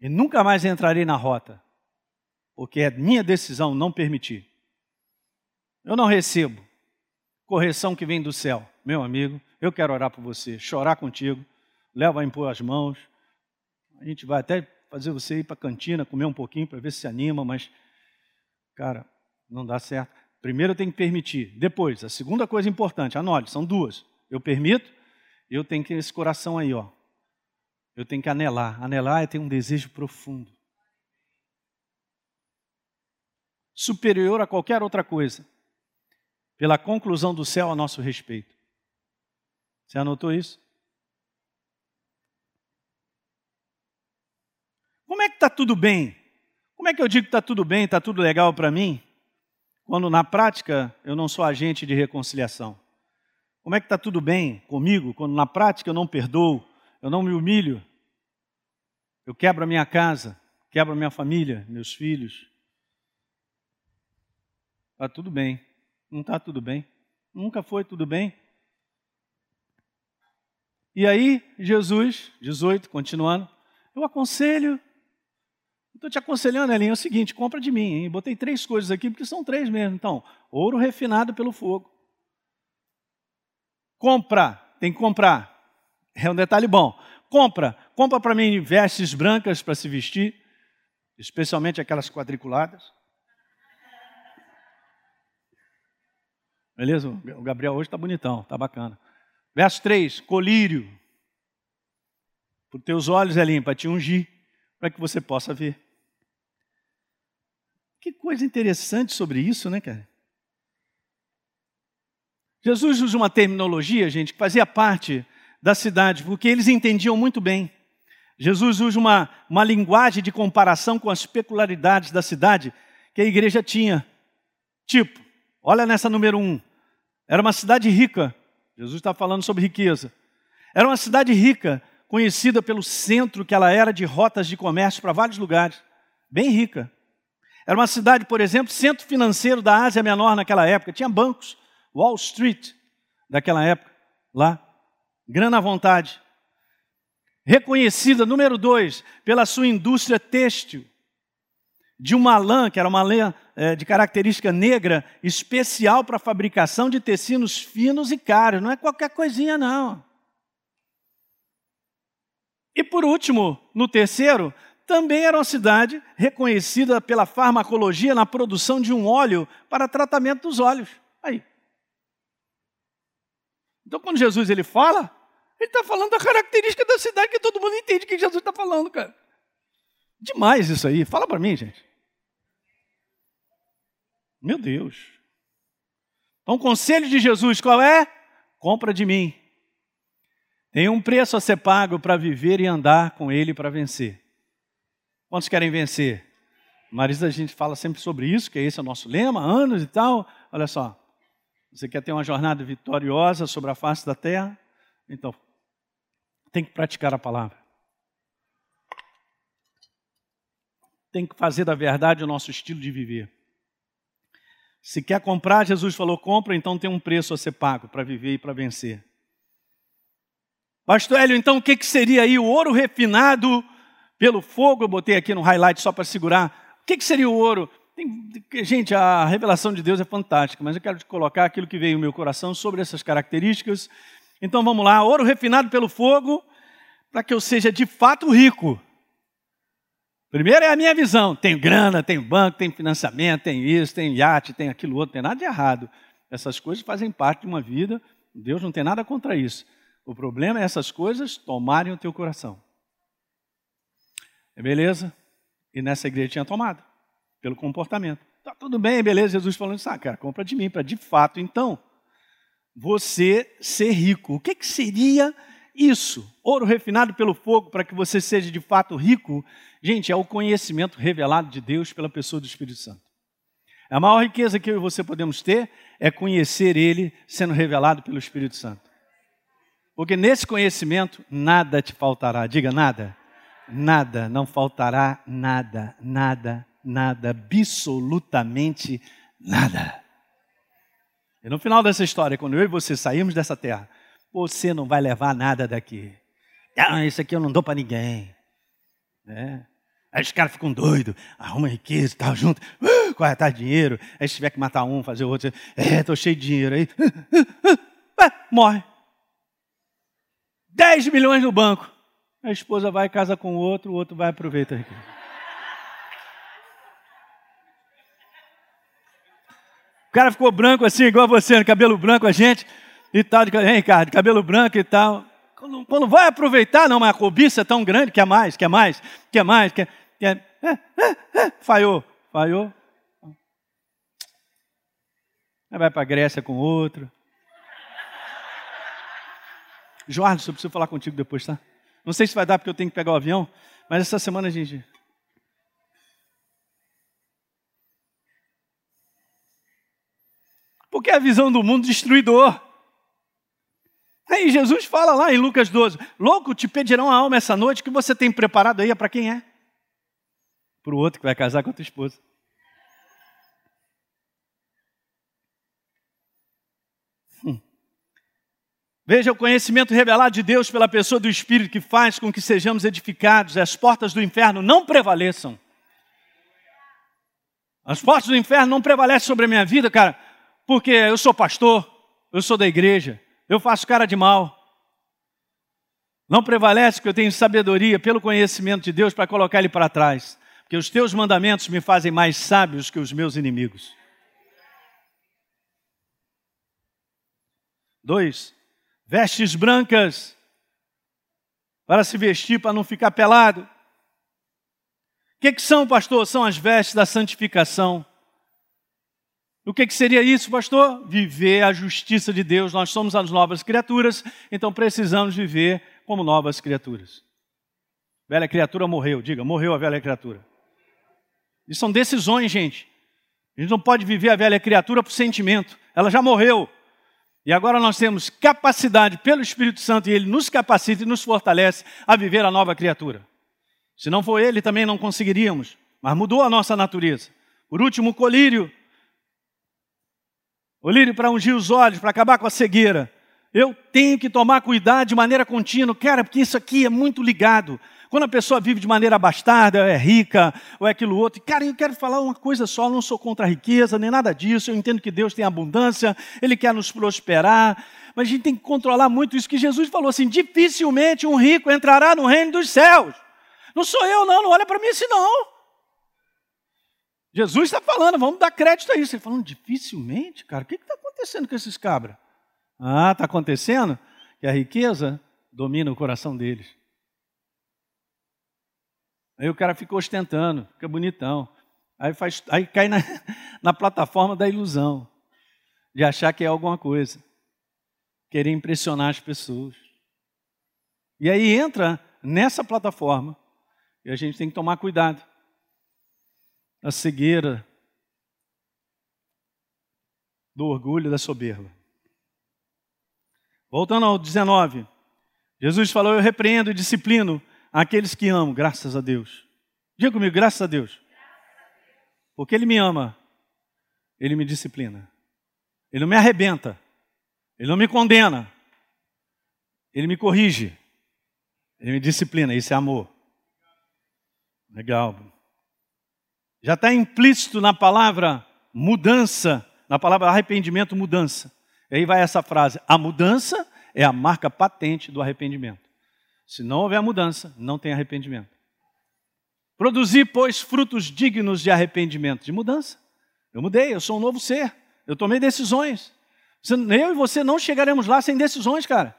E nunca mais entrarei na rota. Porque é minha decisão não permitir. Eu não recebo correção que vem do céu. Meu amigo, eu quero orar por você, chorar contigo, leva a impor as mãos. A gente vai até fazer você ir para a cantina, comer um pouquinho para ver se se anima, mas, cara, não dá certo. Primeiro eu tenho que permitir. Depois, a segunda coisa importante, anote, são duas. Eu permito, eu tenho que esse coração aí, ó. Eu tenho que anelar. Anelar é ter um desejo profundo. Superior a qualquer outra coisa. Pela conclusão do céu a nosso respeito. Você anotou isso? Como é que está tudo bem? Como é que eu digo que está tudo bem, está tudo legal para mim, quando na prática eu não sou agente de reconciliação? Como é que está tudo bem comigo quando na prática eu não perdoo, eu não me humilho, eu quebro a minha casa, quebro a minha família, meus filhos? Está tudo bem. Não está tudo bem. Nunca foi tudo bem. E aí, Jesus, 18, continuando, eu aconselho, estou te aconselhando, Elinho, é o seguinte, compra de mim, hein? Botei três coisas aqui, porque são três mesmo. Então, ouro refinado pelo fogo. Compra, tem que comprar. É um detalhe bom. Compra, compra para mim vestes brancas para se vestir, especialmente aquelas quadriculadas. Beleza? O Gabriel hoje está bonitão, está bacana. Verso 3: colírio. Os teus olhos, Elinho, para te ungir, para que você possa ver. Que coisa interessante sobre isso, né, cara? Jesus usa uma terminologia, gente, que fazia parte da cidade, porque eles entendiam muito bem. Jesus usa uma, uma linguagem de comparação com as peculiaridades da cidade que a igreja tinha. Tipo, olha nessa número um. Era uma cidade rica. Jesus está falando sobre riqueza. Era uma cidade rica, conhecida pelo centro que ela era de rotas de comércio para vários lugares. Bem rica. Era uma cidade, por exemplo, centro financeiro da Ásia Menor naquela época. Tinha bancos, Wall Street daquela época, lá. Grana à vontade. Reconhecida, número dois, pela sua indústria têxtil. De uma lã, que era uma lã é, de característica negra, especial para a fabricação de tecidos finos e caros. Não é qualquer coisinha, não. E por último, no terceiro, também era uma cidade reconhecida pela farmacologia na produção de um óleo para tratamento dos olhos. Aí, então, quando Jesus ele fala, ele está falando da característica da cidade que todo mundo entende que Jesus está falando, cara. Demais isso aí. Fala para mim, gente. Meu Deus. Então, o conselho de Jesus qual é? Compra de mim. Tem um preço a ser pago para viver e andar com Ele para vencer. Quantos querem vencer? Marisa, a gente fala sempre sobre isso, que esse é o nosso lema, anos e tal. Olha só, você quer ter uma jornada vitoriosa sobre a face da terra? Então, tem que praticar a palavra. Tem que fazer da verdade o nosso estilo de viver. Se quer comprar, Jesus falou: compra, então tem um preço a ser pago para viver e para vencer. Pastor Hélio, então o que, que seria aí o ouro refinado pelo fogo, eu botei aqui no highlight só para segurar. O que, que seria o ouro? Tem, gente, a revelação de Deus é fantástica, mas eu quero te colocar aquilo que veio no meu coração sobre essas características. Então vamos lá: ouro refinado pelo fogo, para que eu seja de fato rico. Primeiro é a minha visão: tenho grana, tenho banco, tenho financiamento, tenho isso, tenho iate, tenho aquilo outro, tem nada de errado. Essas coisas fazem parte de uma vida, Deus não tem nada contra isso. O problema é essas coisas tomarem o teu coração. É beleza? E nessa igreja tinha tomado, pelo comportamento. Tá tudo bem, beleza? Jesus falando isso, ah, cara, compra de mim, para de fato, então, você ser rico. O que, que seria isso? Ouro refinado pelo fogo, para que você seja de fato rico? Gente, é o conhecimento revelado de Deus pela pessoa do Espírito Santo. A maior riqueza que eu e você podemos ter é conhecer Ele sendo revelado pelo Espírito Santo. Porque nesse conhecimento nada te faltará. Diga nada nada, não faltará nada, nada, nada, absolutamente nada. E no final dessa história, quando eu e você sairmos dessa terra, você não vai levar nada daqui. Ah, isso aqui eu não dou para ninguém. Né? Aí os caras ficam doidos, arruma riqueza, tal, junto, uh, corre atrás de dinheiro. Aí se tiver que matar um, fazer outro, é, estou cheio de dinheiro aí, uh, uh, morre. 10 milhões no banco. A esposa vai casa com o outro, o outro vai aproveitar aqui. O cara ficou branco assim, igual você, cabelo branco a gente e tal, de, hein, cabelo branco e tal. Quando, quando, vai aproveitar, não, mas a cobiça é tão grande, quer mais, quer mais, quer mais, quer. quer é, é, é, falhou, falhou. Aí vai para a Grécia com outro. Jorge, eu preciso falar contigo depois, tá? Não sei se vai dar porque eu tenho que pegar o avião, mas essa semana a gente. Porque é a visão do mundo destruidor. Aí Jesus fala lá em Lucas 12: Louco, te pedirão a alma essa noite que você tem preparado aí é para quem é? Para o outro que vai casar com a tua esposa. Veja o conhecimento revelado de Deus pela pessoa do Espírito que faz com que sejamos edificados as portas do inferno não prevaleçam. As portas do inferno não prevalecem sobre a minha vida, cara, porque eu sou pastor, eu sou da igreja, eu faço cara de mal. Não prevalece que eu tenho sabedoria pelo conhecimento de Deus para colocar ele para trás, porque os teus mandamentos me fazem mais sábios que os meus inimigos. Dois, vestes brancas para se vestir, para não ficar pelado. O que, que são, pastor? São as vestes da santificação. O que, que seria isso, pastor? Viver a justiça de Deus. Nós somos as novas criaturas, então precisamos viver como novas criaturas. Velha criatura morreu, diga, morreu a velha criatura. Isso são decisões, gente. A gente não pode viver a velha criatura por sentimento. Ela já morreu. E agora nós temos capacidade pelo Espírito Santo e ele nos capacita e nos fortalece a viver a nova criatura. Se não for ele, também não conseguiríamos, mas mudou a nossa natureza. Por último, o colírio. Colírio para ungir os olhos, para acabar com a cegueira. Eu tenho que tomar cuidado de maneira contínua, cara, porque isso aqui é muito ligado. Quando a pessoa vive de maneira bastarda, é rica, ou é aquilo outro. Cara, eu quero falar uma coisa só, não sou contra a riqueza, nem nada disso. Eu entendo que Deus tem abundância, Ele quer nos prosperar. Mas a gente tem que controlar muito isso que Jesus falou assim: dificilmente um rico entrará no reino dos céus. Não sou eu, não, não olha para mim assim, não. Jesus está falando, vamos dar crédito a isso. Ele falando, dificilmente, cara, o que está acontecendo com esses cabras? Ah, está acontecendo que a riqueza domina o coração deles. Aí o cara fica ostentando, fica bonitão. Aí, faz, aí cai na, na plataforma da ilusão, de achar que é alguma coisa, querer impressionar as pessoas. E aí entra nessa plataforma, e a gente tem que tomar cuidado. A cegueira do orgulho, da soberba. Voltando ao 19, Jesus falou: Eu repreendo e disciplino aqueles que amam, graças a Deus. Diga comigo, graças a Deus. Porque Ele me ama, Ele me disciplina. Ele não me arrebenta, Ele não me condena, Ele me corrige, Ele me disciplina, isso é amor. Legal. Já está implícito na palavra mudança, na palavra arrependimento, mudança. E aí vai essa frase: a mudança é a marca patente do arrependimento. Se não houver mudança, não tem arrependimento. Produzir, pois, frutos dignos de arrependimento, de mudança. Eu mudei, eu sou um novo ser, eu tomei decisões. Eu e você não chegaremos lá sem decisões, cara.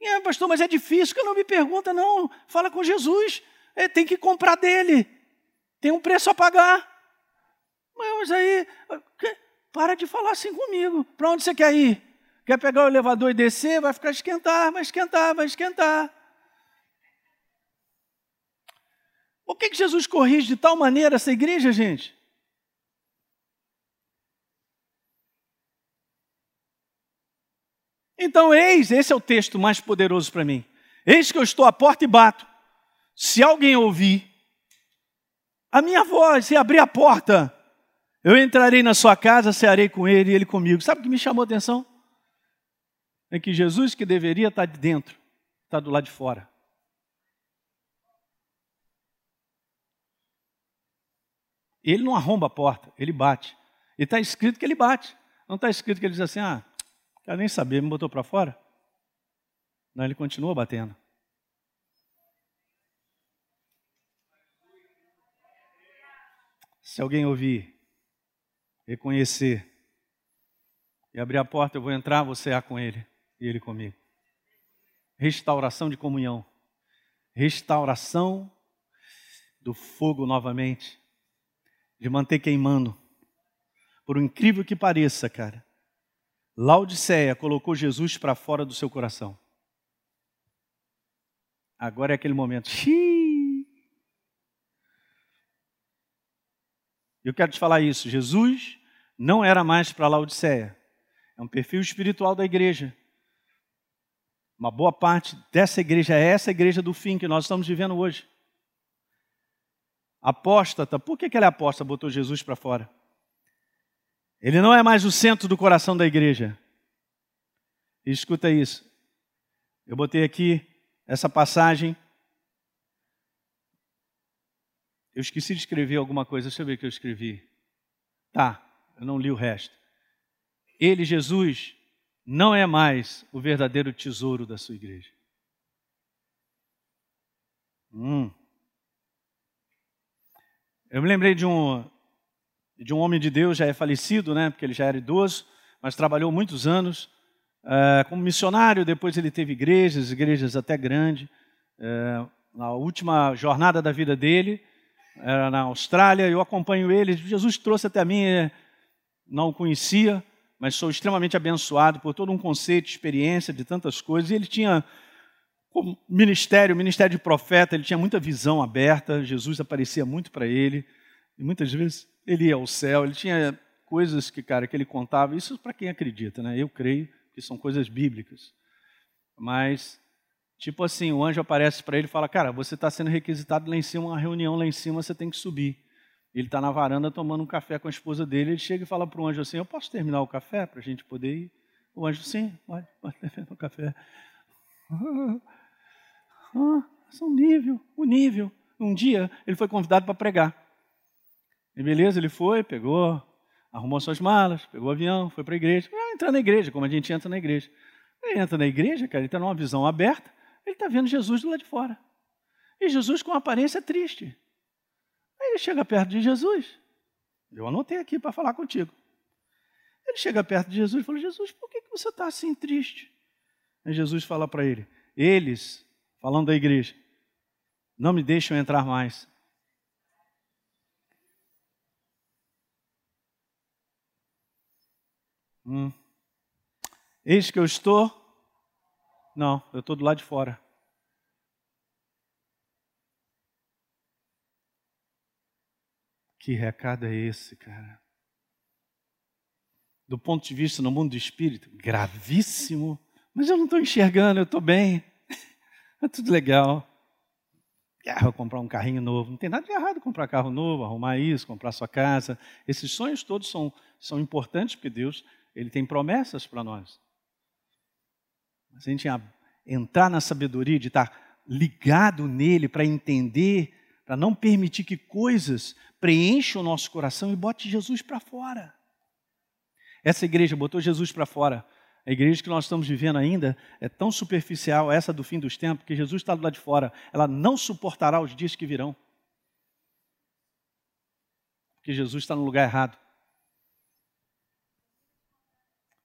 É, pastor, mas é difícil, que não me pergunta, não. Fala com Jesus. É, tem que comprar dele. Tem um preço a pagar. Mas aí, para de falar assim comigo. Para onde você quer ir? Quer pegar o elevador e descer? Vai ficar esquentar, vai esquentar, vai esquentar. Por que, que Jesus corrige de tal maneira essa igreja, gente? Então, eis, esse é o texto mais poderoso para mim. Eis que eu estou à porta e bato. Se alguém ouvir a minha voz e abrir a porta, eu entrarei na sua casa, cearei com ele e ele comigo. Sabe o que me chamou a atenção? É que Jesus, que deveria estar de dentro, está do lado de fora. Ele não arromba a porta, ele bate. E está escrito que ele bate. Não está escrito que ele diz assim, ah, quero nem saber, me botou para fora. Não, ele continua batendo. Se alguém ouvir, reconhecer e abrir a porta, eu vou entrar, você há com ele e ele comigo. Restauração de comunhão. Restauração do fogo novamente. De manter queimando. Por incrível que pareça, cara, Laodiceia colocou Jesus para fora do seu coração. Agora é aquele momento. Xiii. Eu quero te falar isso. Jesus não era mais para Laodiceia. É um perfil espiritual da igreja. Uma boa parte dessa igreja é essa igreja do fim que nós estamos vivendo hoje. Apóstata, por que, que ela é apóstata? Botou Jesus para fora. Ele não é mais o centro do coração da igreja. E escuta isso. Eu botei aqui essa passagem Eu esqueci de escrever alguma coisa, deixa eu ver o que eu escrevi. Tá, eu não li o resto. Ele, Jesus, não é mais o verdadeiro tesouro da sua igreja. Hum. Eu me lembrei de um, de um homem de Deus, já é falecido, né, porque ele já era idoso, mas trabalhou muitos anos é, como missionário. Depois ele teve igrejas, igrejas até grandes. É, na última jornada da vida dele, era na Austrália, eu acompanho ele. Jesus trouxe até mim, é, não o conhecia, mas sou extremamente abençoado por todo um conceito, experiência de tantas coisas. E ele tinha como ministério, ministério de profeta, ele tinha muita visão aberta. Jesus aparecia muito para ele e muitas vezes ele ia ao céu. Ele tinha coisas que, cara, que ele contava. Isso para quem acredita, né? Eu creio que são coisas bíblicas. Mas Tipo assim, o anjo aparece para ele e fala: Cara, você está sendo requisitado lá em cima, uma reunião lá em cima, você tem que subir. Ele está na varanda tomando um café com a esposa dele. Ele chega e fala para o anjo assim: Eu posso terminar o café para a gente poder ir? O anjo, sim, pode, pode terminar o café. Ah, é um nível, o um nível. Um dia ele foi convidado para pregar. E beleza, ele foi, pegou, arrumou suas malas, pegou o avião, foi para a igreja. Ah, entrar na igreja, como a gente entra na igreja. Ele entra na igreja, cara, ele está numa visão aberta. Ele está vendo Jesus do lado de fora. E Jesus com aparência triste. Aí ele chega perto de Jesus. Eu anotei aqui para falar contigo. Ele chega perto de Jesus e fala: Jesus, por que você está assim triste? Aí Jesus fala para ele: Eles, falando da igreja, não me deixam entrar mais. Hum. Eis que eu estou não, eu estou do lado de fora. Que recado é esse, cara? Do ponto de vista no mundo do espírito, gravíssimo. Mas eu não estou enxergando, eu estou bem. É tudo legal. Ah, vou comprar um carrinho novo. Não tem nada de errado comprar carro novo, arrumar isso, comprar sua casa. Esses sonhos todos são, são importantes porque Deus ele tem promessas para nós. A gente entrar na sabedoria de estar ligado nele para entender para não permitir que coisas preencham o nosso coração e bote Jesus para fora. Essa igreja botou Jesus para fora. A igreja que nós estamos vivendo ainda é tão superficial, essa do fim dos tempos, que Jesus está do lado de fora. Ela não suportará os dias que virão. Porque Jesus está no lugar errado.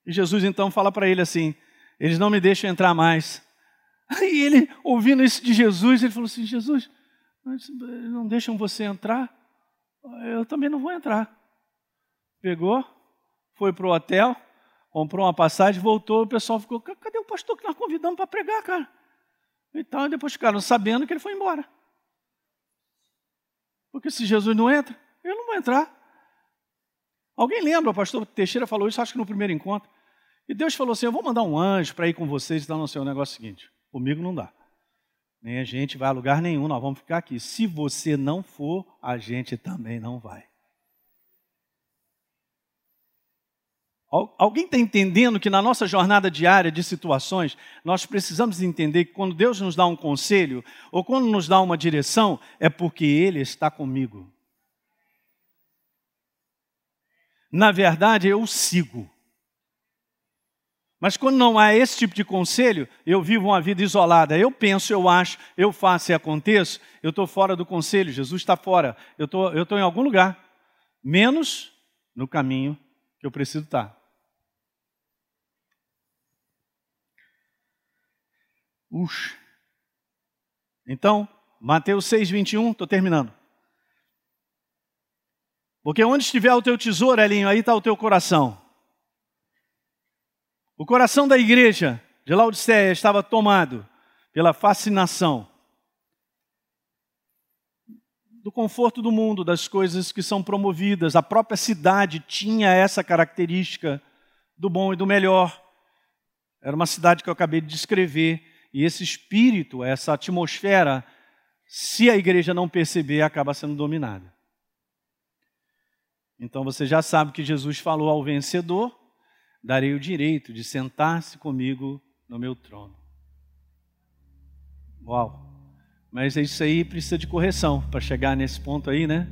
E Jesus então fala para ele assim: eles não me deixam entrar mais. Aí ele, ouvindo isso de Jesus, ele falou assim: Jesus, não deixam você entrar? Eu também não vou entrar. Pegou, foi para o hotel, comprou uma passagem, voltou, o pessoal ficou, cadê o pastor que nós convidamos para pregar, cara? Então, depois ficaram sabendo que ele foi embora. Porque se Jesus não entra, eu não vou entrar. Alguém lembra, o pastor Teixeira falou isso, acho que no primeiro encontro. E Deus falou assim: Eu vou mandar um anjo para ir com vocês e dar no seu negócio seguinte. Comigo não dá. Nem a gente vai a lugar nenhum, nós vamos ficar aqui. Se você não for, a gente também não vai. Alguém está entendendo que na nossa jornada diária de situações, nós precisamos entender que quando Deus nos dá um conselho, ou quando nos dá uma direção, é porque Ele está comigo. Na verdade, eu sigo. Mas quando não há esse tipo de conselho, eu vivo uma vida isolada. Eu penso, eu acho, eu faço e aconteço, eu estou fora do conselho, Jesus está fora. Eu estou em algum lugar, menos no caminho que eu preciso estar. Ux. Então, Mateus 6, 21, estou terminando. Porque onde estiver o teu tesouro, Elinho, aí está o teu coração. O coração da igreja de Laodiceia estava tomado pela fascinação do conforto do mundo, das coisas que são promovidas. A própria cidade tinha essa característica do bom e do melhor. Era uma cidade que eu acabei de descrever, e esse espírito, essa atmosfera, se a igreja não perceber, acaba sendo dominada. Então você já sabe que Jesus falou ao vencedor: darei o direito de sentar-se comigo no meu trono. Uau! Mas isso aí precisa de correção para chegar nesse ponto aí, né?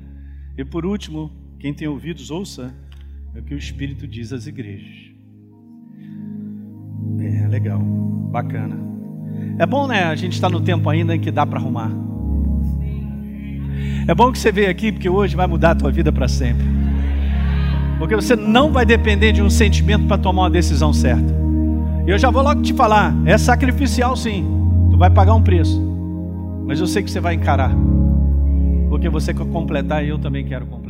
E por último, quem tem ouvidos, ouça é o que o Espírito diz às igrejas. É legal, bacana. É bom, né? A gente está no tempo ainda em que dá para arrumar. É bom que você veio aqui, porque hoje vai mudar a tua vida para sempre. Porque você não vai depender de um sentimento para tomar uma decisão certa. E eu já vou logo te falar, é sacrificial sim. Tu vai pagar um preço. Mas eu sei que você vai encarar. Porque você quer completar e eu também quero completar.